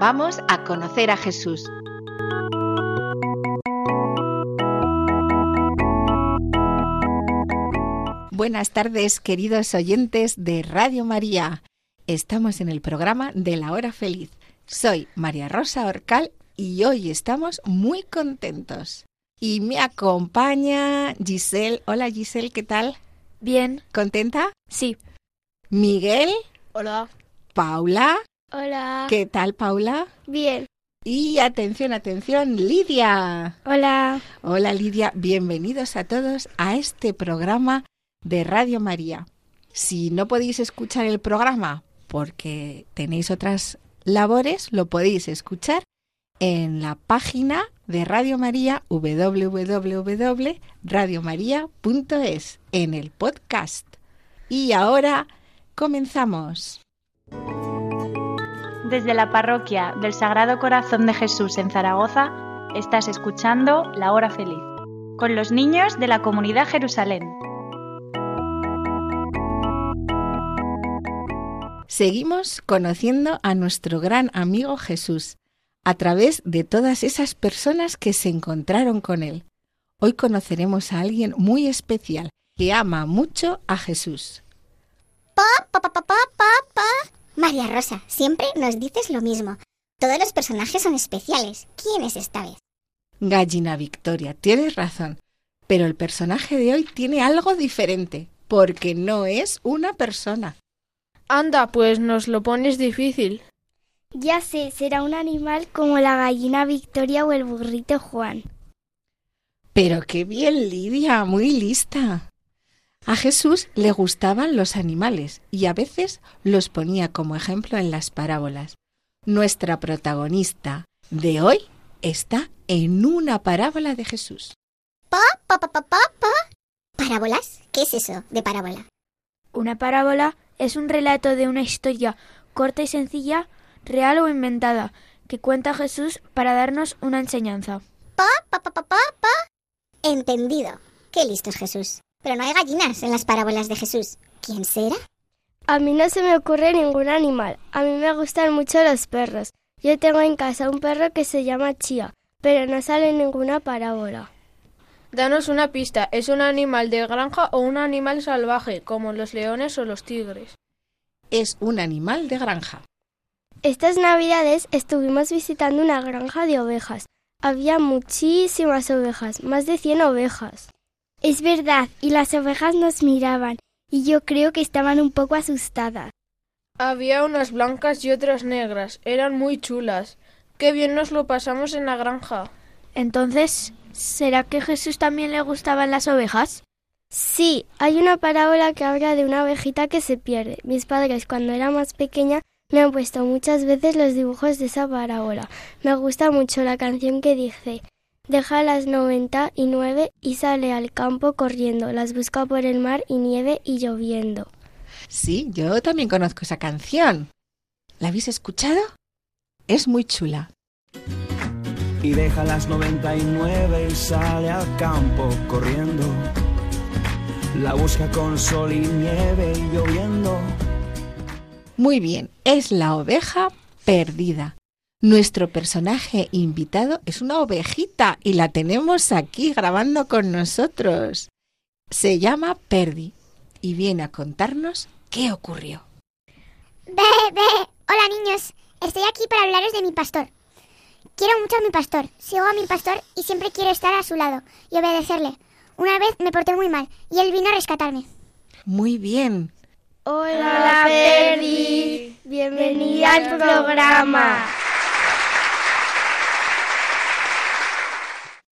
vamos a conocer a Jesús. Buenas tardes, queridos oyentes de Radio María. Estamos en el programa de la hora feliz. Soy María Rosa Orcal y hoy estamos muy contentos. Y me acompaña Giselle. Hola Giselle, ¿qué tal? Bien, ¿Contenta? sí. Miguel, Hola. Paula. Hola. ¿Qué tal, Paula? Bien. Y atención, atención, Lidia. Hola. Hola, Lidia. Bienvenidos a todos a este programa de Radio María. Si no podéis escuchar el programa porque tenéis otras labores, lo podéis escuchar en la página de Radio María www.radiomaria.es en el podcast. Y ahora comenzamos. Desde la parroquia del Sagrado Corazón de Jesús en Zaragoza, estás escuchando La Hora Feliz, con los niños de la comunidad Jerusalén. Seguimos conociendo a nuestro gran amigo Jesús a través de todas esas personas que se encontraron con él. Hoy conoceremos a alguien muy especial que ama mucho a Jesús. Pa, pa, pa, pa, pa, pa, pa. María Rosa, siempre nos dices lo mismo. Todos los personajes son especiales. ¿Quién es esta vez? Gallina Victoria, tienes razón, pero el personaje de hoy tiene algo diferente, porque no es una persona. Anda, pues nos lo pones difícil. Ya sé, será un animal como la gallina Victoria o el burrito Juan. Pero qué bien, Lidia, muy lista. A Jesús le gustaban los animales y a veces los ponía como ejemplo en las parábolas. Nuestra protagonista de hoy está en una parábola de Jesús. Pa, pa, pa, pa, pa, pa. ¿Parábolas? ¿Qué es eso de parábola? Una parábola es un relato de una historia corta y sencilla, real o inventada, que cuenta Jesús para darnos una enseñanza. Pa, pa, pa, pa, pa, pa. Entendido. Qué listo es Jesús. Pero no hay gallinas en las parábolas de Jesús. ¿Quién será? A mí no se me ocurre ningún animal. A mí me gustan mucho los perros. Yo tengo en casa un perro que se llama Chía, pero no sale en ninguna parábola. Danos una pista. ¿Es un animal de granja o un animal salvaje, como los leones o los tigres? Es un animal de granja. Estas navidades estuvimos visitando una granja de ovejas. Había muchísimas ovejas, más de 100 ovejas. Es verdad, y las ovejas nos miraban, y yo creo que estaban un poco asustadas. Había unas blancas y otras negras. Eran muy chulas. Qué bien nos lo pasamos en la granja. Entonces, ¿será que Jesús también le gustaban las ovejas? Sí, hay una parábola que habla de una ovejita que se pierde. Mis padres, cuando era más pequeña, me han puesto muchas veces los dibujos de esa parábola. Me gusta mucho la canción que dice Deja las noventa y nueve y sale al campo corriendo, las busca por el mar y nieve y lloviendo. Sí, yo también conozco esa canción. ¿La habéis escuchado? Es muy chula. y deja las 99 y sale al campo corriendo. La busca con sol y nieve y lloviendo. Muy bien, es la oveja perdida. Nuestro personaje invitado es una ovejita y la tenemos aquí grabando con nosotros. Se llama Perdi y viene a contarnos qué ocurrió. Ve, ve. Hola niños. Estoy aquí para hablaros de mi pastor. Quiero mucho a mi pastor. Sigo a mi pastor y siempre quiero estar a su lado y obedecerle. Una vez me porté muy mal y él vino a rescatarme. Muy bien. Hola, Perdi. Bienvenida al programa.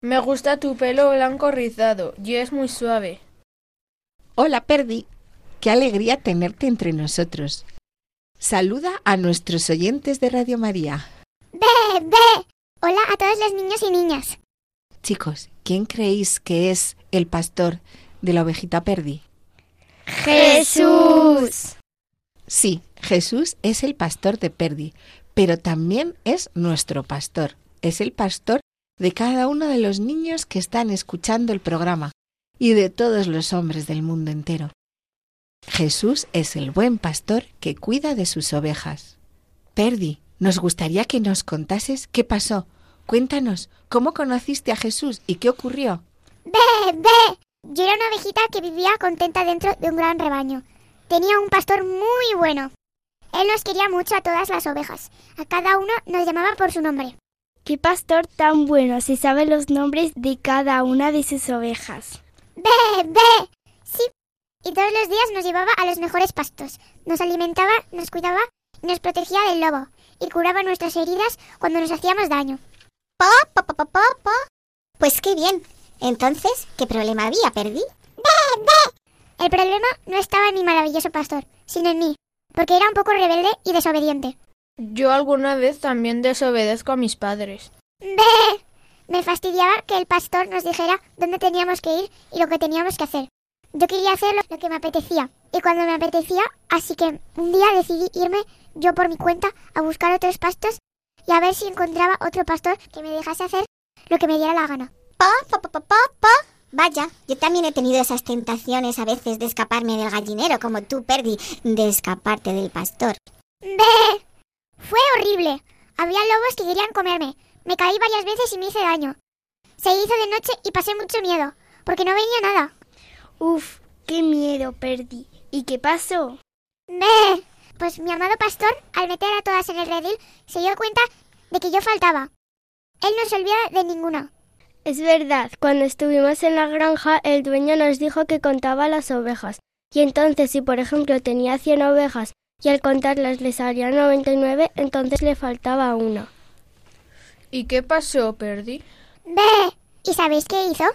Me gusta tu pelo blanco rizado y es muy suave. Hola, Perdi. Qué alegría tenerte entre nosotros. Saluda a nuestros oyentes de Radio María. Ve, ve. Hola a todos los niños y niñas. Chicos, ¿quién creéis que es el pastor de la ovejita Perdi? Jesús. Sí, Jesús es el pastor de Perdi, pero también es nuestro pastor. Es el pastor de cada uno de los niños que están escuchando el programa y de todos los hombres del mundo entero. Jesús es el buen pastor que cuida de sus ovejas. Perdi, nos gustaría que nos contases qué pasó. Cuéntanos, ¿cómo conociste a Jesús y qué ocurrió? ¡Ve, ve! Yo era una ovejita que vivía contenta dentro de un gran rebaño. Tenía un pastor muy bueno. Él nos quería mucho a todas las ovejas. A cada una nos llamaba por su nombre. Qué pastor tan bueno si sabe los nombres de cada una de sus ovejas. ¡Ve, ve! Sí. Y todos los días nos llevaba a los mejores pastos. Nos alimentaba, nos cuidaba y nos protegía del lobo. Y curaba nuestras heridas cuando nos hacíamos daño. Po, po, po, po, po, po. Pues qué bien. Entonces, ¿qué problema había, Perdi? ¡Ve, ve! El problema no estaba en mi maravilloso pastor, sino en mí, porque era un poco rebelde y desobediente. Yo alguna vez también desobedezco a mis padres. ¡Ve! Me fastidiaba que el pastor nos dijera dónde teníamos que ir y lo que teníamos que hacer. Yo quería hacer lo- que me apetecía, y cuando me apetecía, así que un día decidí irme yo por mi cuenta a buscar otros pastos y a ver si encontraba otro pastor que me dejase hacer lo que me diera la gana. Po, po, po, po, po, po. Vaya, yo también he tenido esas tentaciones a veces de escaparme del gallinero, como tú, Perdi, de escaparte del pastor. Fue horrible. Había lobos que querían comerme. Me caí varias veces y me hice daño. Se hizo de noche y pasé mucho miedo, porque no veía nada. Uf, qué miedo perdí. ¿Y qué pasó? ¡Ve! Pues mi amado pastor, al meter a todas en el redil, se dio cuenta de que yo faltaba. Él no se olvida de ninguno. Es verdad, cuando estuvimos en la granja, el dueño nos dijo que contaba las ovejas. Y entonces, si por ejemplo tenía 100 ovejas y al contarlas le salían 99, entonces le faltaba una. ¿Y qué pasó, Perdi? ¡Ve! ¿Y sabéis qué hizo?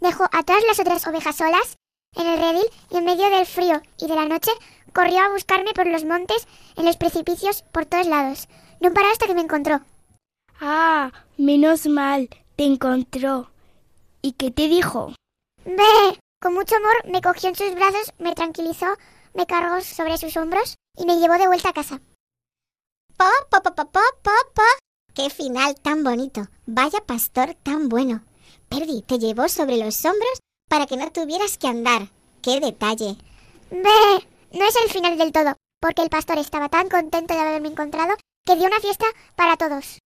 Dejó a todas las otras ovejas solas en el redil y en medio del frío y de la noche corrió a buscarme por los montes, en los precipicios, por todos lados. No paró hasta que me encontró. Ah, menos mal, te encontró. ¿Y qué te dijo? Ve, con mucho amor me cogió en sus brazos, me tranquilizó, me cargó sobre sus hombros y me llevó de vuelta a casa. Po, po, po, po, po, po, po. Qué final tan bonito. Vaya pastor tan bueno. Perdi te llevó sobre los hombros para que no tuvieras que andar. Qué detalle. Ve, no es el final del todo, porque el pastor estaba tan contento de haberme encontrado que dio una fiesta para todos.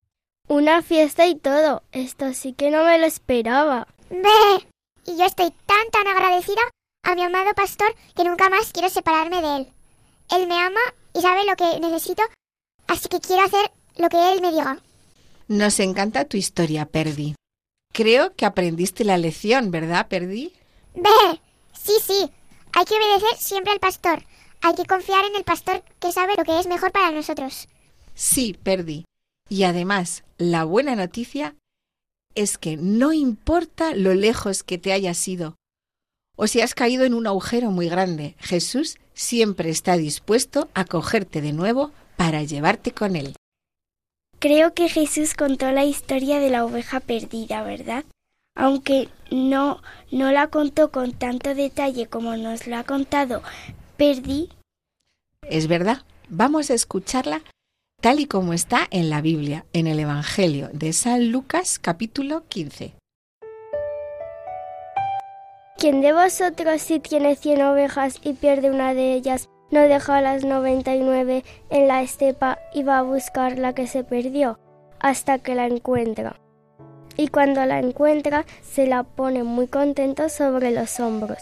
Una fiesta y todo. Esto sí que no me lo esperaba. Ve, y yo estoy tan tan agradecida a mi amado pastor que nunca más quiero separarme de él. Él me ama y sabe lo que necesito, así que quiero hacer lo que él me diga. Nos encanta tu historia, Perdi. Creo que aprendiste la lección, ¿verdad, Perdi? Ve, sí, sí, hay que obedecer siempre al pastor. Hay que confiar en el pastor que sabe lo que es mejor para nosotros. Sí, Perdi. Y además, la buena noticia es que no importa lo lejos que te hayas ido o si has caído en un agujero muy grande, Jesús siempre está dispuesto a cogerte de nuevo para llevarte con él. Creo que Jesús contó la historia de la oveja perdida, ¿verdad? Aunque no, no la contó con tanto detalle como nos lo ha contado Perdi. Es verdad, vamos a escucharla tal y como está en la Biblia, en el Evangelio de San Lucas capítulo 15. ¿Quién de vosotros si tiene cien ovejas y pierde una de ellas, no deja las noventa y nueve en la estepa y va a buscar la que se perdió hasta que la encuentra? Y cuando la encuentra, se la pone muy contento sobre los hombros.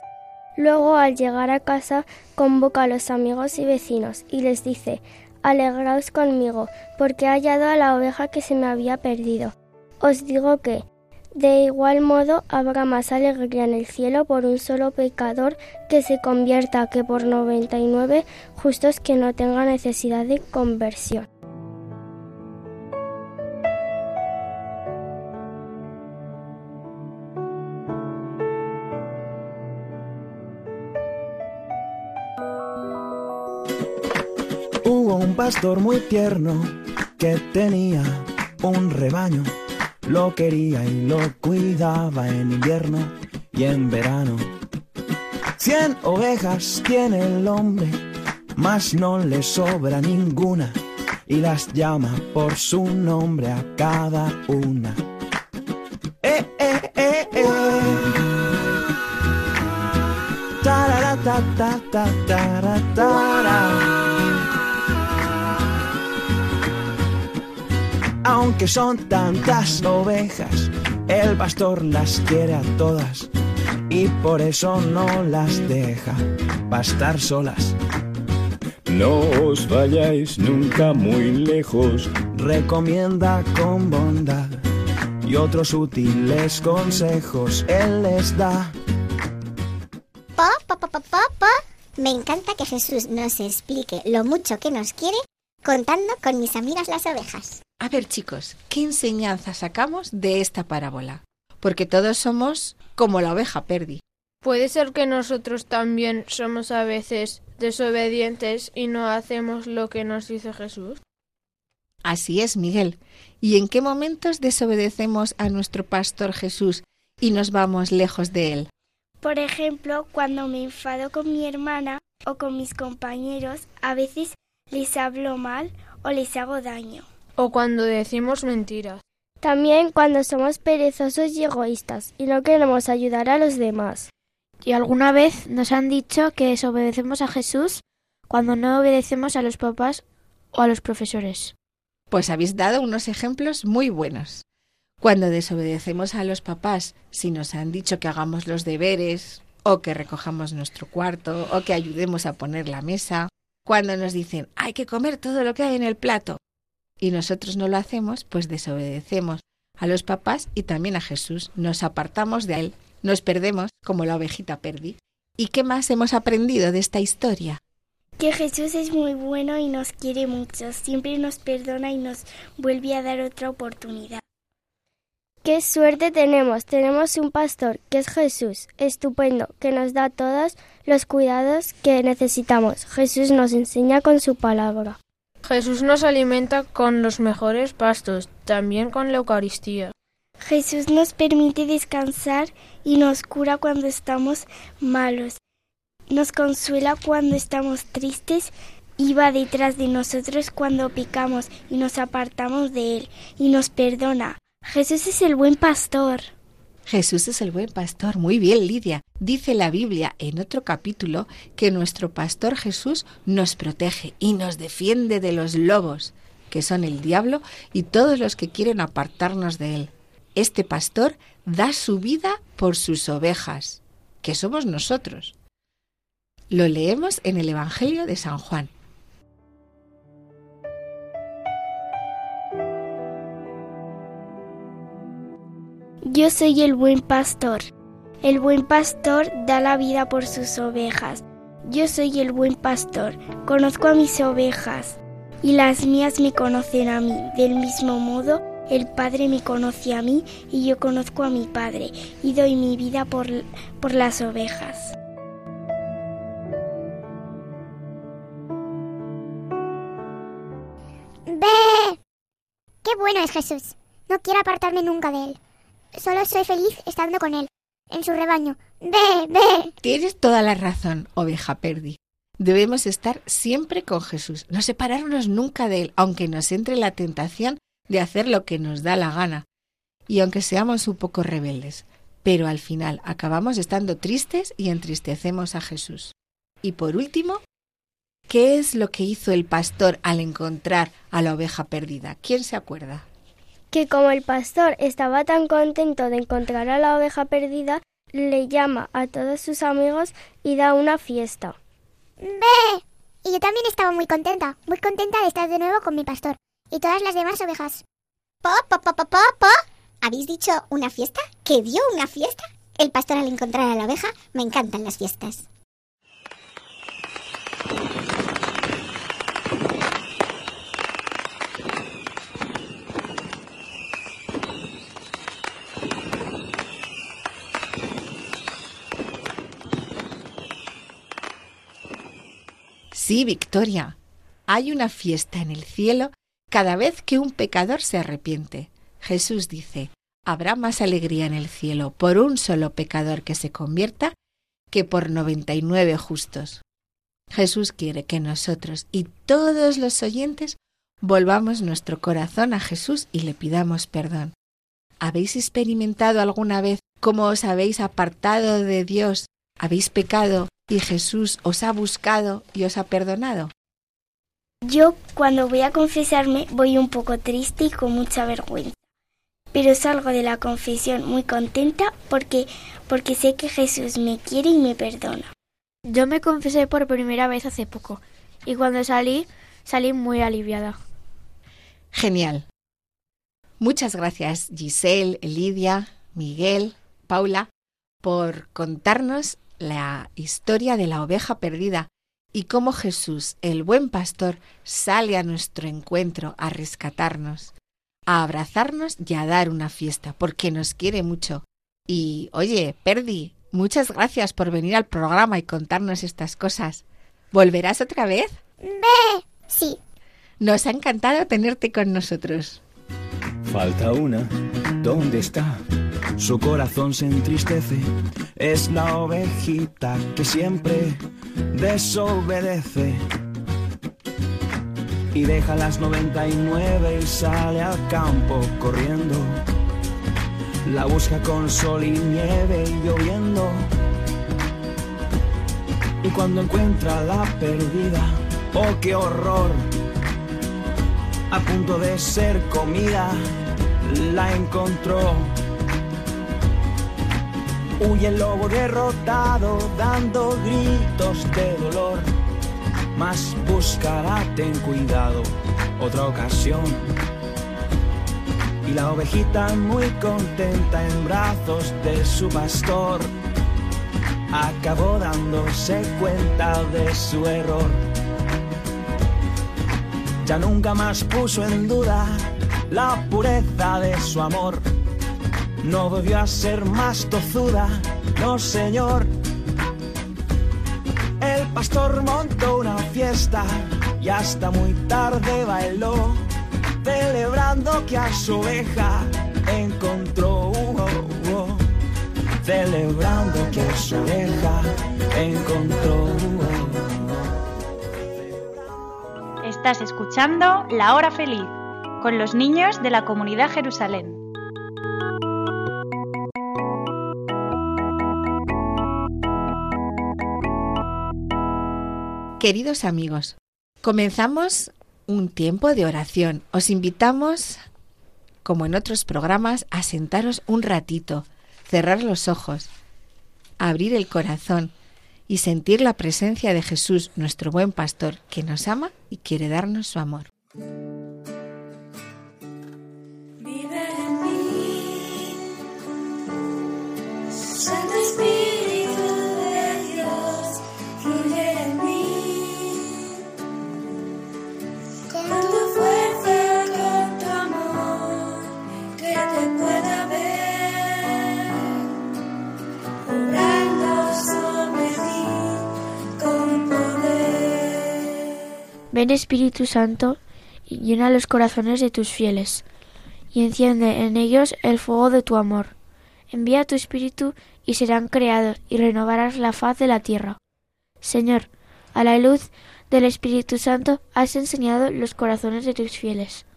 Luego, al llegar a casa, convoca a los amigos y vecinos y les dice, Alegraos conmigo, porque he hallado a la oveja que se me había perdido. Os digo que, de igual modo, habrá más alegría en el cielo por un solo pecador que se convierta que por noventa y nueve justos que no tengan necesidad de conversión. Hubo un pastor muy tierno que tenía un rebaño lo quería y lo cuidaba en invierno y en verano. Cien ovejas tiene el hombre, mas no le sobra ninguna y las llama por su nombre a cada una. Eh, eh, eh, eh. Aunque son tantas ovejas, el pastor las quiere a todas y por eso no las deja pastar solas. No os vayáis nunca muy lejos, recomienda con bondad y otros útiles consejos él les da. Pa, pa, pa, pa, pa, pa. Me encanta que Jesús nos explique lo mucho que nos quiere contando con mis amigas las ovejas. A ver, chicos, ¿qué enseñanza sacamos de esta parábola? Porque todos somos como la oveja Perdi. Puede ser que nosotros también somos a veces desobedientes y no hacemos lo que nos dice Jesús. Así es, Miguel. ¿Y en qué momentos desobedecemos a nuestro pastor Jesús y nos vamos lejos de él? Por ejemplo, cuando me enfado con mi hermana o con mis compañeros, a veces les hablo mal o les hago daño. O cuando decimos mentiras. También cuando somos perezosos y egoístas y no queremos ayudar a los demás. Y alguna vez nos han dicho que desobedecemos a Jesús cuando no obedecemos a los papás o a los profesores. Pues habéis dado unos ejemplos muy buenos. Cuando desobedecemos a los papás, si nos han dicho que hagamos los deberes, o que recojamos nuestro cuarto, o que ayudemos a poner la mesa, cuando nos dicen hay que comer todo lo que hay en el plato, y nosotros no lo hacemos, pues desobedecemos a los papás y también a Jesús, nos apartamos de él, nos perdemos como la ovejita perdí. ¿Y qué más hemos aprendido de esta historia? Que Jesús es muy bueno y nos quiere mucho, siempre nos perdona y nos vuelve a dar otra oportunidad. Qué suerte tenemos, tenemos un pastor que es Jesús, estupendo, que nos da todos los cuidados que necesitamos. Jesús nos enseña con su palabra. Jesús nos alimenta con los mejores pastos, también con la Eucaristía. Jesús nos permite descansar y nos cura cuando estamos malos. Nos consuela cuando estamos tristes y va detrás de nosotros cuando picamos y nos apartamos de Él y nos perdona. Jesús es el buen pastor. Jesús es el buen pastor. Muy bien, Lidia. Dice la Biblia en otro capítulo que nuestro pastor Jesús nos protege y nos defiende de los lobos, que son el diablo y todos los que quieren apartarnos de él. Este pastor da su vida por sus ovejas, que somos nosotros. Lo leemos en el Evangelio de San Juan. Yo soy el buen pastor. El buen pastor da la vida por sus ovejas. Yo soy el buen pastor. Conozco a mis ovejas y las mías me conocen a mí. Del mismo modo, el Padre me conoce a mí y yo conozco a mi Padre y doy mi vida por, por las ovejas. ¡Ve! ¡Qué bueno es Jesús! No quiero apartarme nunca de él. Solo soy feliz estando con él, en su rebaño. ¡Ve, ve! Tienes toda la razón, oveja Perdi. Debemos estar siempre con Jesús, no separarnos nunca de él, aunque nos entre la tentación de hacer lo que nos da la gana, y aunque seamos un poco rebeldes. Pero al final acabamos estando tristes y entristecemos a Jesús. Y por último, ¿qué es lo que hizo el pastor al encontrar a la oveja perdida? ¿Quién se acuerda? Que como el pastor estaba tan contento de encontrar a la oveja perdida, le llama a todos sus amigos y da una fiesta. ¡Ve! Y yo también estaba muy contenta, muy contenta de estar de nuevo con mi pastor y todas las demás ovejas. ¿Po, po, po, po, po, po? ¿Habéis dicho una fiesta? ¿Que dio una fiesta? El pastor al encontrar a la oveja, me encantan las fiestas. Sí, Victoria. Hay una fiesta en el cielo cada vez que un pecador se arrepiente. Jesús dice, habrá más alegría en el cielo por un solo pecador que se convierta que por 99 justos. Jesús quiere que nosotros y todos los oyentes volvamos nuestro corazón a Jesús y le pidamos perdón. ¿Habéis experimentado alguna vez cómo os habéis apartado de Dios? ¿Habéis pecado y Jesús os ha buscado y os ha perdonado? Yo cuando voy a confesarme voy un poco triste y con mucha vergüenza. Pero salgo de la confesión muy contenta porque porque sé que Jesús me quiere y me perdona. Yo me confesé por primera vez hace poco y cuando salí salí muy aliviada. Genial. Muchas gracias Giselle, Lidia, Miguel, Paula por contarnos la historia de la oveja perdida y cómo Jesús, el buen pastor, sale a nuestro encuentro a rescatarnos, a abrazarnos y a dar una fiesta, porque nos quiere mucho. Y, oye, Perdi, muchas gracias por venir al programa y contarnos estas cosas. ¿Volverás otra vez? Ve, sí. Nos ha encantado tenerte con nosotros. Falta una, ¿dónde está? Su corazón se entristece, es la ovejita que siempre desobedece. Y deja las 99 y sale al campo corriendo. La busca con sol y nieve y lloviendo. Y cuando encuentra la perdida, oh qué horror, a punto de ser comida, la encontró. Huye el lobo derrotado, dando gritos de dolor. Mas buscará, ten cuidado, otra ocasión. Y la ovejita muy contenta en brazos de su pastor, acabó dándose cuenta de su error. Ya nunca más puso en duda la pureza de su amor no volvió a ser más tozuda, no señor. El pastor montó una fiesta y hasta muy tarde bailó, celebrando que a su oveja encontró. uh, oh. Celebrando que a su oveja encontró. uh, Estás escuchando La Hora Feliz con los niños de la comunidad Jerusalén. Queridos amigos, comenzamos un tiempo de oración. Os invitamos, como en otros programas, a sentaros un ratito, cerrar los ojos, abrir el corazón y sentir la presencia de Jesús, nuestro buen pastor, que nos ama y quiere darnos su amor. Vive en mí, Ven Espíritu Santo y llena los corazones de tus fieles, y enciende en ellos el fuego de tu amor. Envía tu Espíritu y serán creados, y renovarás la faz de la tierra. Señor, a la luz del Espíritu Santo has enseñado los corazones de tus fieles.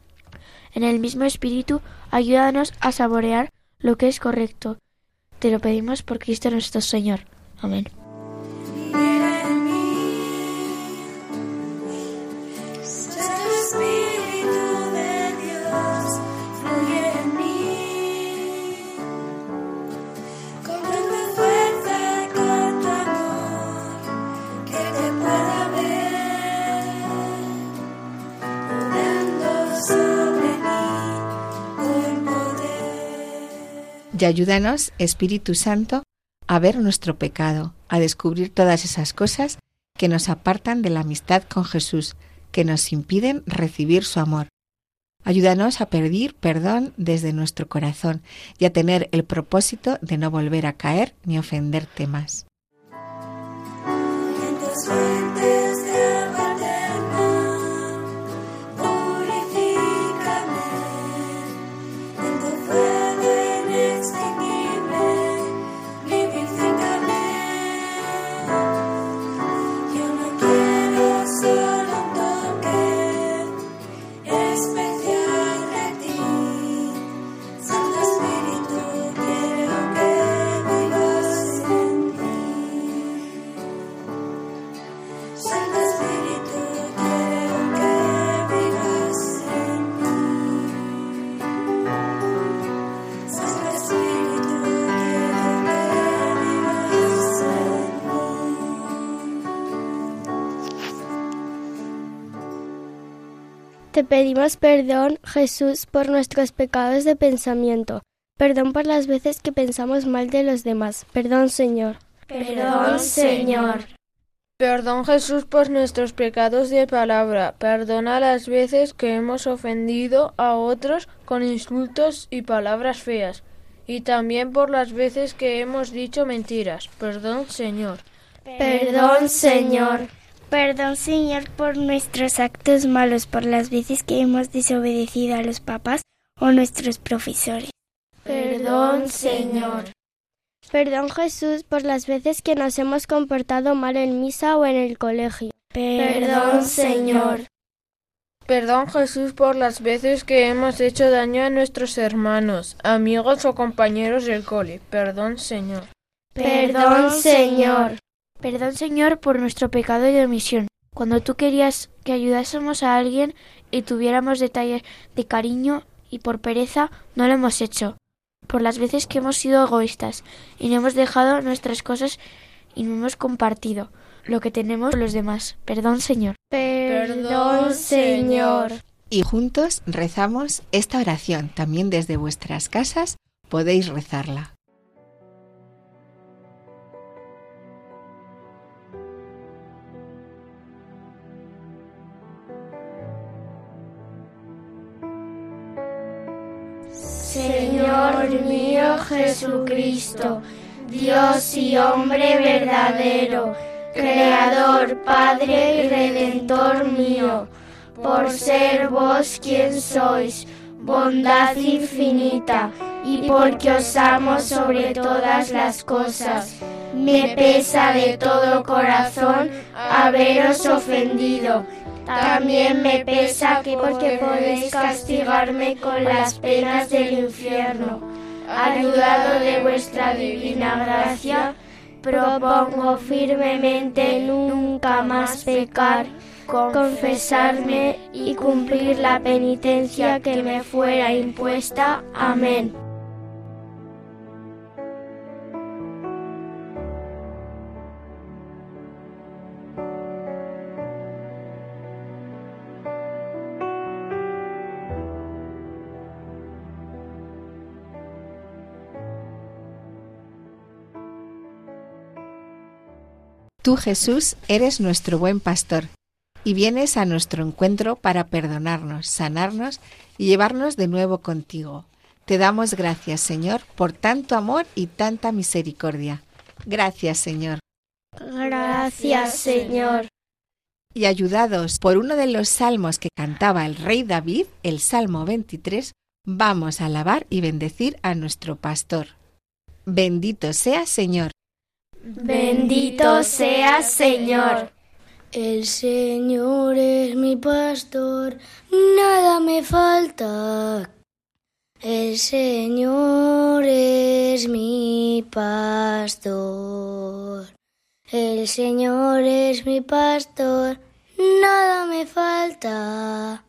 En el mismo Espíritu, ayúdanos a saborear lo que es correcto. Te lo pedimos por Cristo nuestro Señor. Amén. Y ayúdanos, Espíritu Santo, a ver nuestro pecado, a descubrir todas esas cosas que nos apartan de la amistad con Jesús, que nos impiden recibir su amor. Ayúdanos a pedir perdón desde nuestro corazón y a tener el propósito de no volver a caer ni ofenderte más. Te pedimos perdón, Jesús, por nuestros pecados de pensamiento. Perdón por las veces que pensamos mal de los demás. Perdón, Señor. Perdón, Señor. Perdón Jesús por nuestros pecados de palabra. Perdona las veces que hemos ofendido a otros con insultos y palabras feas. Y también por las veces que hemos dicho mentiras. Perdón Señor. Perdón, Señor. Perdón, Señor, por nuestros actos malos, por las veces que hemos desobedecido a los papás o nuestros profesores. Perdón, Señor. Perdón, Jesús, por las veces que nos hemos comportado mal en misa o en el colegio. Perdón, Señor. Perdón Jesús por las veces que hemos hecho daño a nuestros hermanos, amigos o compañeros del cole. Perdón Señor. Perdón, Señor. Perdón, Señor, por nuestro pecado de omisión. Cuando tú querías que ayudásemos a alguien y tuviéramos detalles de cariño y por pereza no lo hemos hecho. Por las veces que hemos sido egoístas y no hemos dejado nuestras cosas y no hemos compartido lo que tenemos con los demás. Perdón, Señor. Perdón, Señor. Y juntos rezamos esta oración. También desde vuestras casas podéis rezarla. Señor mío Jesucristo, Dios y hombre verdadero, Creador, Padre y Redentor mío, por ser vos quien sois, bondad infinita, y porque os amo sobre todas las cosas. Me pesa de todo corazón haberos ofendido. También me pesa que porque podéis castigarme con las penas del infierno. Ayudado de vuestra divina gracia, propongo firmemente nunca más pecar, confesarme y cumplir la penitencia que me fuera impuesta. Amén. Tú, Jesús, eres nuestro buen pastor y vienes a nuestro encuentro para perdonarnos, sanarnos y llevarnos de nuevo contigo. Te damos gracias, Señor, por tanto amor y tanta misericordia. Gracias, Señor. Gracias, Señor. Y ayudados por uno de los salmos que cantaba el rey David, el Salmo 23, vamos a alabar y bendecir a nuestro pastor. Bendito sea, Señor. Bendito seas, Señor. El Señor es mi pastor, nada me falta. El Señor es mi pastor. El Señor es mi pastor, nada me falta.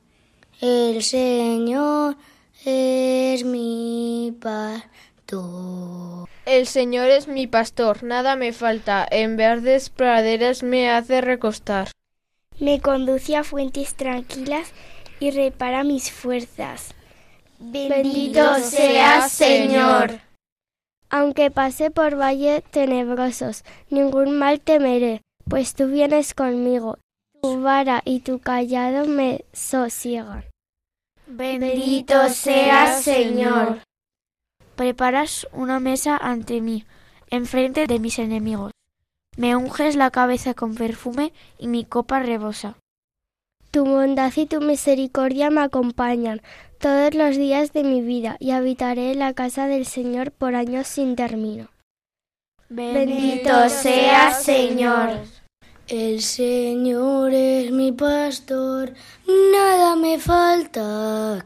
El Señor es mi pastor. El Señor es mi pastor, nada me falta, en verdes praderas me hace recostar. Me conduce a fuentes tranquilas y repara mis fuerzas. Bendito seas, Señor. Aunque pase por valles tenebrosos, ningún mal temeré, pues tú vienes conmigo. Tu vara y tu callado me sosiegan. Bendito seas, Señor. Preparas una mesa ante mí, enfrente de mis enemigos. Me unges la cabeza con perfume y mi copa rebosa. Tu bondad y tu misericordia me acompañan todos los días de mi vida y habitaré en la casa del Señor por años sin término. Bendito seas, Señor. El Señor es mi pastor, nada me falta.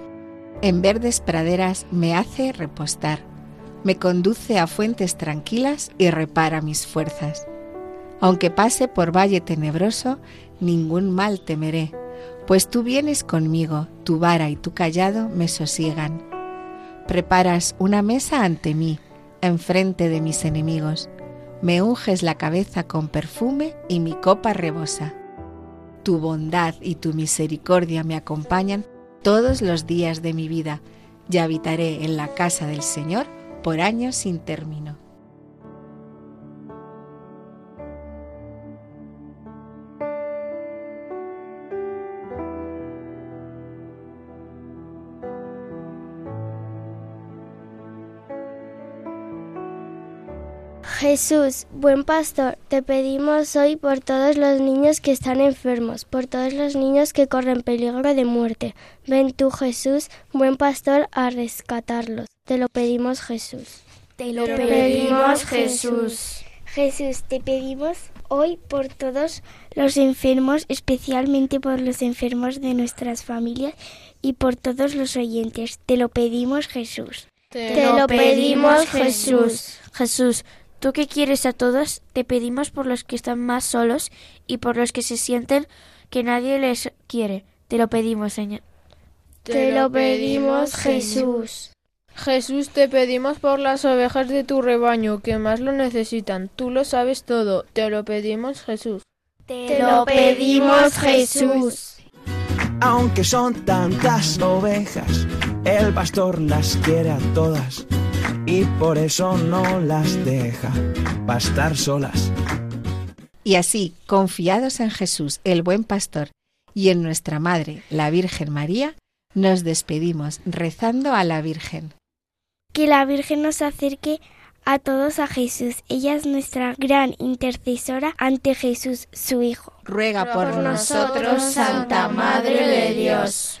En verdes praderas me hace repostar. Me conduce a fuentes tranquilas y repara mis fuerzas. Aunque pase por valle tenebroso, ningún mal temeré, pues tú vienes conmigo, tu vara y tu callado me sosiegan. Preparas una mesa ante mí, enfrente de mis enemigos. Me unges la cabeza con perfume y mi copa rebosa. Tu bondad y tu misericordia me acompañan todos los días de mi vida, y habitaré en la casa del Señor por años sin término. Jesús, buen pastor, te pedimos hoy por todos los niños que están enfermos, por todos los niños que corren peligro de muerte. Ven tú, Jesús, buen pastor, a rescatarlos. Te lo pedimos, Jesús. Te lo pedimos, Jesús. Jesús, te pedimos hoy por todos los enfermos, especialmente por los enfermos de nuestras familias y por todos los oyentes. Te lo pedimos, Jesús. Te, lo pedimos, Jesús. Jesús, tú que quieres a todos, te pedimos por los que están más solos y por los que se sienten que nadie les quiere. Te lo pedimos, Señor. Te lo pedimos, Jesús. Jesús, te pedimos por las ovejas de tu rebaño que más lo necesitan. Tú lo sabes todo. Te lo pedimos, Jesús. Te lo pedimos, Jesús. Aunque son tantas ovejas, el pastor las quiere a todas y por eso no las deja pastar solas. Y así, confiados en Jesús, el buen pastor, y en nuestra Madre, la Virgen María, nos despedimos rezando a la Virgen. Que la Virgen nos acerque a todos a Jesús. Ella es nuestra gran intercesora ante Jesús, su Hijo. Ruega por, nosotros, Santa Madre de Dios.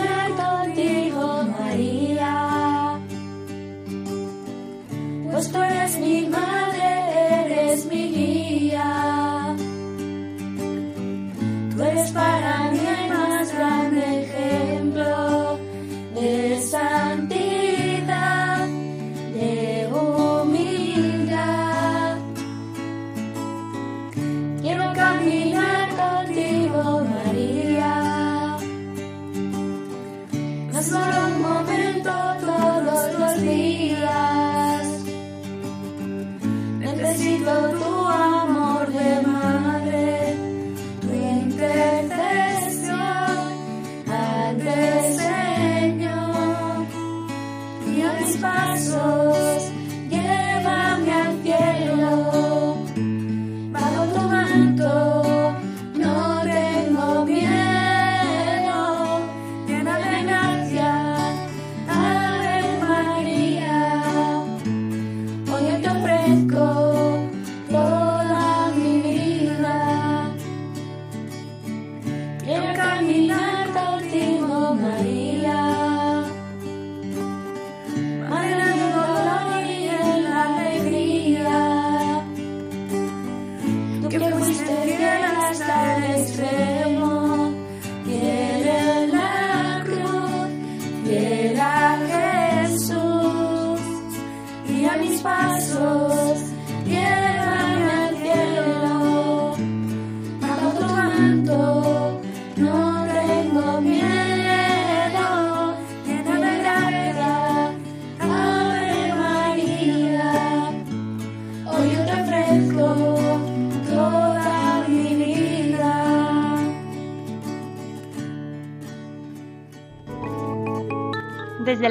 Tú eres mi madre, eres mi guía. Tú eres para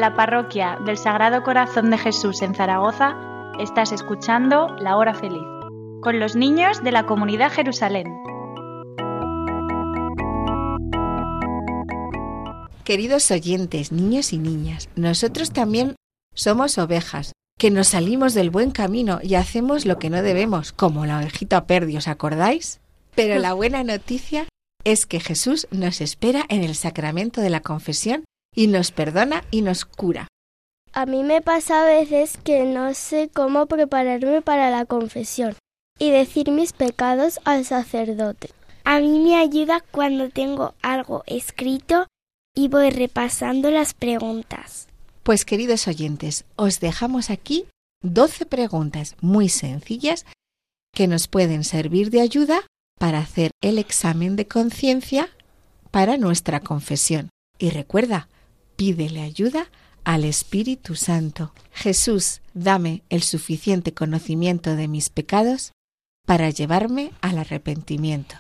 la parroquia del Sagrado Corazón de Jesús en Zaragoza, estás escuchando La Hora Feliz, con los niños de la comunidad Jerusalén. Queridos oyentes, niños y niñas, nosotros también somos ovejas, que nos salimos del buen camino y hacemos lo que no debemos, como la ovejita perdi, ¿os acordáis? Pero la buena noticia es que Jesús nos espera en el sacramento de la confesión y nos perdona y nos cura. A mí me pasa a veces que no sé cómo prepararme para la confesión y decir mis pecados al sacerdote. A mí me ayuda cuando tengo algo escrito y voy repasando las preguntas. Pues queridos oyentes, os dejamos aquí 12 preguntas muy sencillas que nos pueden servir de ayuda para hacer el examen de conciencia para nuestra confesión. Y recuerda, pídele ayuda al Espíritu Santo. Jesús, dame el suficiente conocimiento de mis pecados para llevarme al arrepentimiento.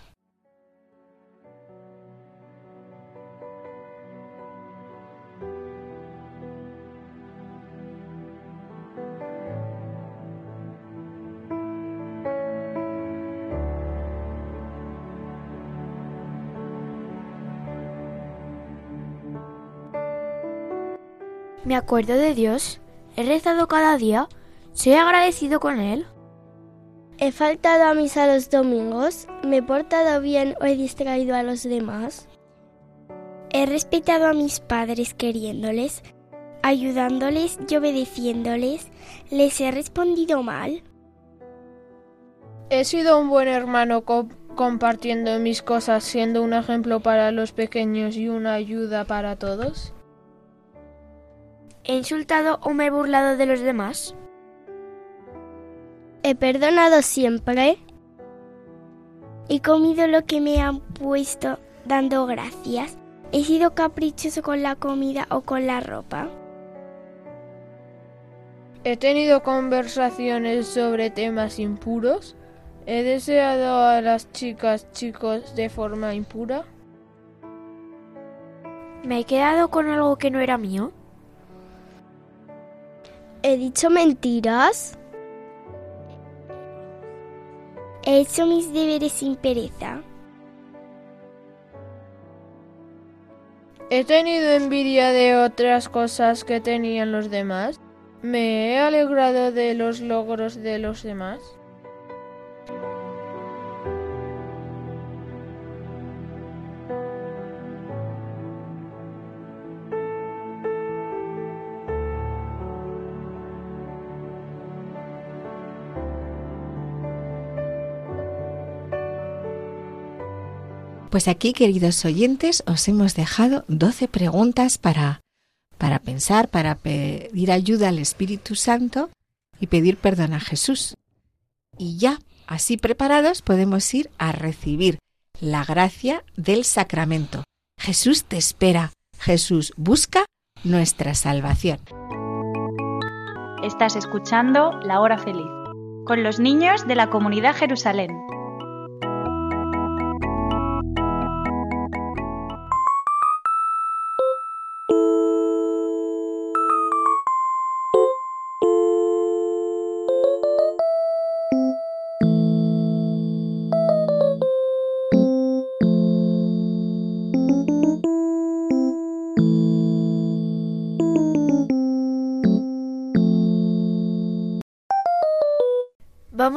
Me acuerdo de Dios, he rezado cada día, soy agradecido con Él. ¿He faltado a misa los domingos? ¿Me he portado bien o he distraído a los demás? ¿He respetado a mis padres queriéndoles, ayudándoles y obedeciéndoles? ¿Les he respondido mal? He sido un buen hermano co- compartiendo mis cosas, siendo un ejemplo para los pequeños y una ayuda para todos. ¿He insultado o me he burlado de los demás? ¿He perdonado siempre? ¿He comido lo que me han puesto dando gracias? ¿He sido caprichoso con la comida o con la ropa? He tenido conversaciones sobre temas impuros. He deseado a las chicas chicos de forma impura. ¿Me he quedado con algo que no era mío? ¿He dicho mentiras? ¿He hecho mis deberes sin pereza? He tenido envidia de otras cosas que tenían los demás. Me he alegrado de los logros de los demás. Pues aquí, queridos oyentes, os hemos dejado 12 preguntas para, para pensar, para pedir ayuda al Espíritu Santo y pedir perdón a Jesús. Y ya, así preparados, podemos ir a recibir la gracia del sacramento. Jesús te espera. Jesús busca nuestra salvación. Estás escuchando La Hora Feliz con los niños de la comunidad Jerusalén.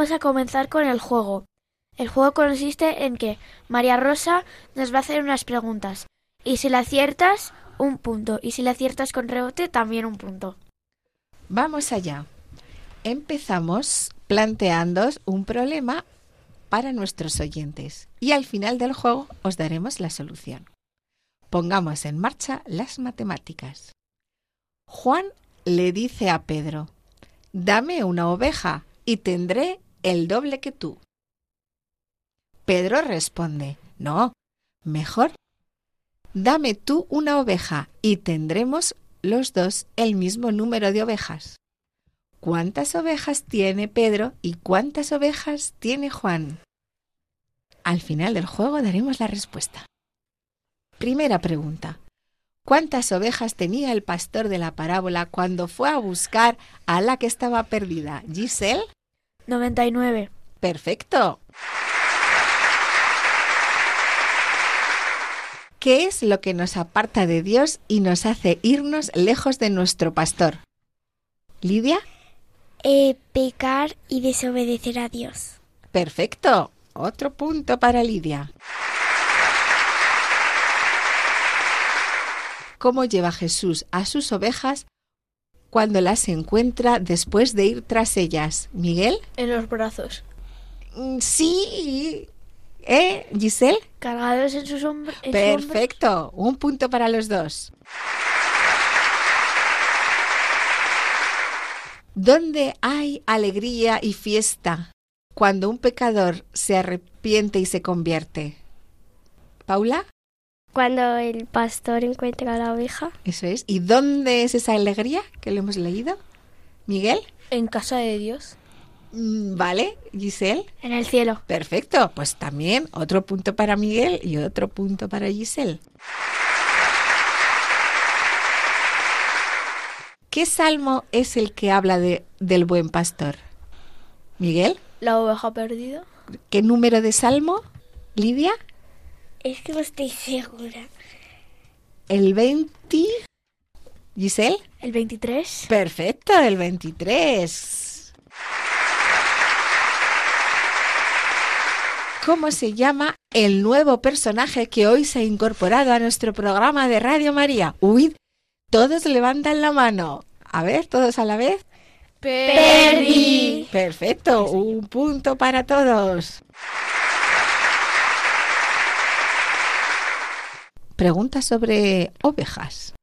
Vamos a comenzar con el juego. El juego consiste en que María Rosa nos va a hacer unas preguntas y si la aciertas, un punto y si la aciertas con rebote, también un punto. Vamos allá. Empezamos planteándoos un problema para nuestros oyentes y al final del juego os daremos la solución. Pongamos en marcha las matemáticas. Juan le dice a Pedro, dame una oveja y tendré el doble que tú. Pedro responde, no, mejor, dame tú una oveja y tendremos los dos el mismo número de ovejas. ¿Cuántas ovejas tiene Pedro y cuántas ovejas tiene Juan? Al final del juego daremos la respuesta. Primera pregunta. ¿Cuántas ovejas tenía el pastor de la parábola cuando fue a buscar a la que estaba perdida? ¿Giselle? 99. Perfecto. ¿Qué es lo que nos aparta de Dios y nos hace irnos lejos de nuestro pastor? Lidia, Eh, pecar y desobedecer a Dios. perfecto. Otro punto para Lidia. ¿Cómo lleva Jesús a sus ovejas cuando las encuentra después de ir tras ellas? Miguel, En los brazos. Mm, sí. ¿Eh, Giselle? Cargados en sus hombros. Perfecto. Un punto para los dos. ¿Dónde hay alegría y fiesta cuando un pecador se arrepiente y se convierte? ¿Paula? Cuando el pastor encuentra a la oveja. Eso es. ¿Y dónde es esa alegría que lo hemos leído? ¿Miguel? En casa de Dios. Mm, Vale, Giselle. En el cielo. Perfecto. Pues también otro punto para Miguel y otro punto para Giselle. ¿Qué salmo es el que habla de, del buen pastor? Miguel, La oveja perdida. ¿qué número de salmo? Lidia, Es que no estoy segura. el 20. Giselle, El 23. perfecto, el 23. ¿Cómo se llama el nuevo personaje que hoy se ha incorporado a nuestro programa de Radio María? Uy, todos levantan la mano. A ver, todos a la vez. Perdi. Perfecto, un punto para todos. Pregunta sobre ovejas.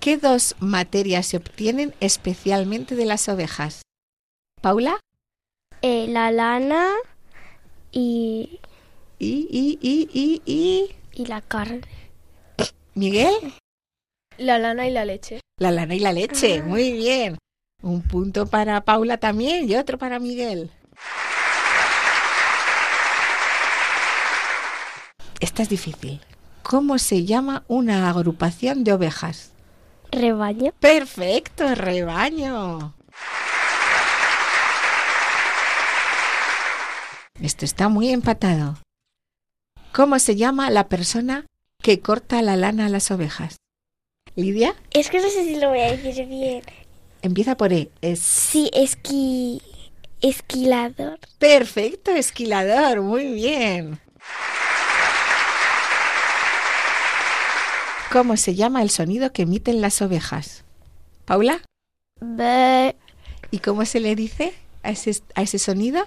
¿Qué dos materias se obtienen especialmente de las ovejas? Paula Eh, la lana y, y, y, y, y, y y la carne. Miguel. La lana y la leche. La lana y la leche, muy bien. Un punto para Paula también y otro para Miguel. Esta es difícil. ¿Cómo se llama una agrupación de ovejas? Rebaño. Perfecto, rebaño. Esto está muy empatado. ¿Cómo se llama la persona que corta la lana a las ovejas? Lidia, Es que no sé si lo voy a decir bien. empieza por E. Es Sí, esqui... esquilador. perfecto, esquilador, muy bien. ¿Cómo se llama el sonido que emiten las ovejas? Paula, Be- ¿y cómo se le dice a ese, a ese sonido?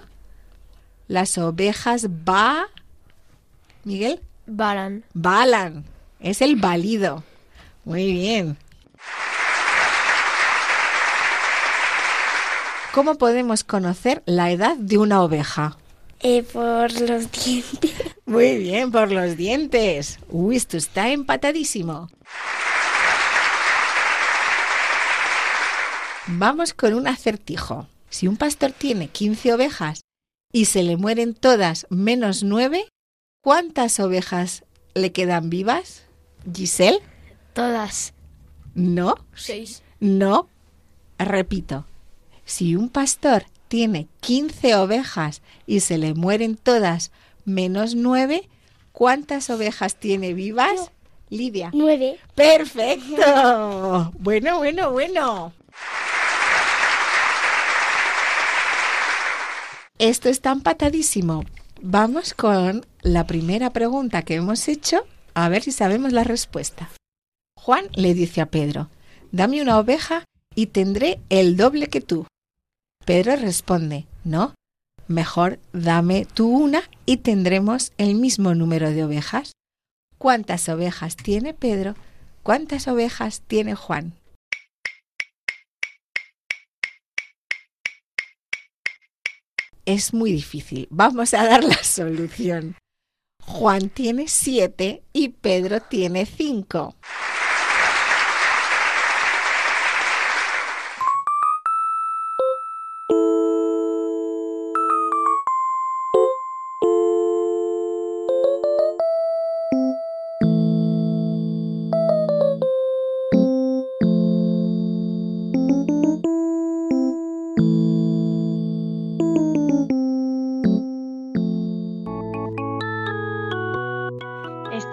Las ovejas va... Miguel, Balan. balan. Es el balido. Muy bien. ¿Cómo podemos conocer la edad de una oveja? eh, por los dientes. Muy bien, por los dientes. Uy, esto está empatadísimo. Vamos con un acertijo. Si un pastor tiene 15 ovejas y se le mueren todas menos 9, ¿cuántas ovejas le quedan vivas? Giselle, Todas. no, Seis. no. Repito, si un pastor tiene 15 ovejas y se le mueren todas menos 9, ¿cuántas ovejas tiene vivas? Lidia. Nueve. Perfecto. Bueno, bueno, bueno. Esto está empatadísimo. Vamos con la primera pregunta que hemos hecho, a ver si sabemos la respuesta. Juan le dice a Pedro, dame una oveja y tendré el doble que tú. Pedro responde, no, mejor dame tú una y tendremos el mismo número de ovejas. ¿Cuántas ovejas tiene Pedro? ¿Cuántas ovejas tiene Juan? Es muy difícil. Vamos a dar la solución. Juan tiene siete y Pedro tiene cinco.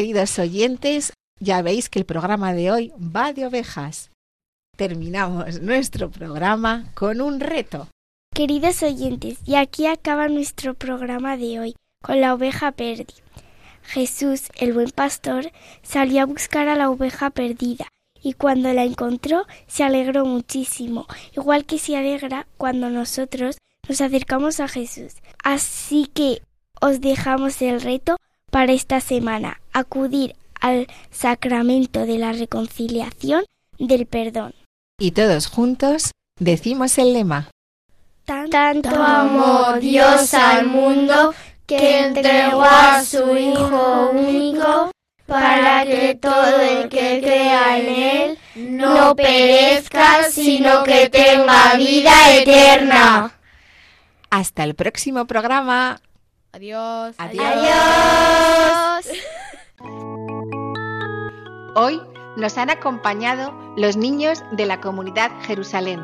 Queridos oyentes, ya veis que el programa de hoy va de ovejas. Terminamos nuestro programa con un reto. Queridos oyentes, y aquí acaba nuestro programa de hoy con la oveja Perdi. Jesús, el buen pastor, salió a buscar a la oveja perdida y cuando la encontró se alegró muchísimo, igual que se alegra cuando nosotros nos acercamos a Jesús. Así que os dejamos el reto para esta semana, acudir al sacramento de la reconciliación del perdón. Y todos juntos decimos el lema. Tanto amó Dios al mundo que entregó a su Hijo único para que todo el que crea en Él no perezca, sino que tenga vida eterna. Hasta el próximo programa. Adiós. Adiós. Hoy nos han acompañado los niños de la comunidad Jerusalén.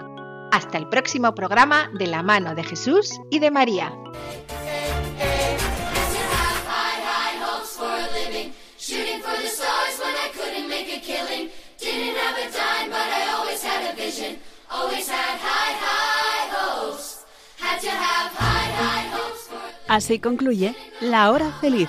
Hasta el próximo programa de la mano de Jesús y de María. Así concluye La Hora Feliz,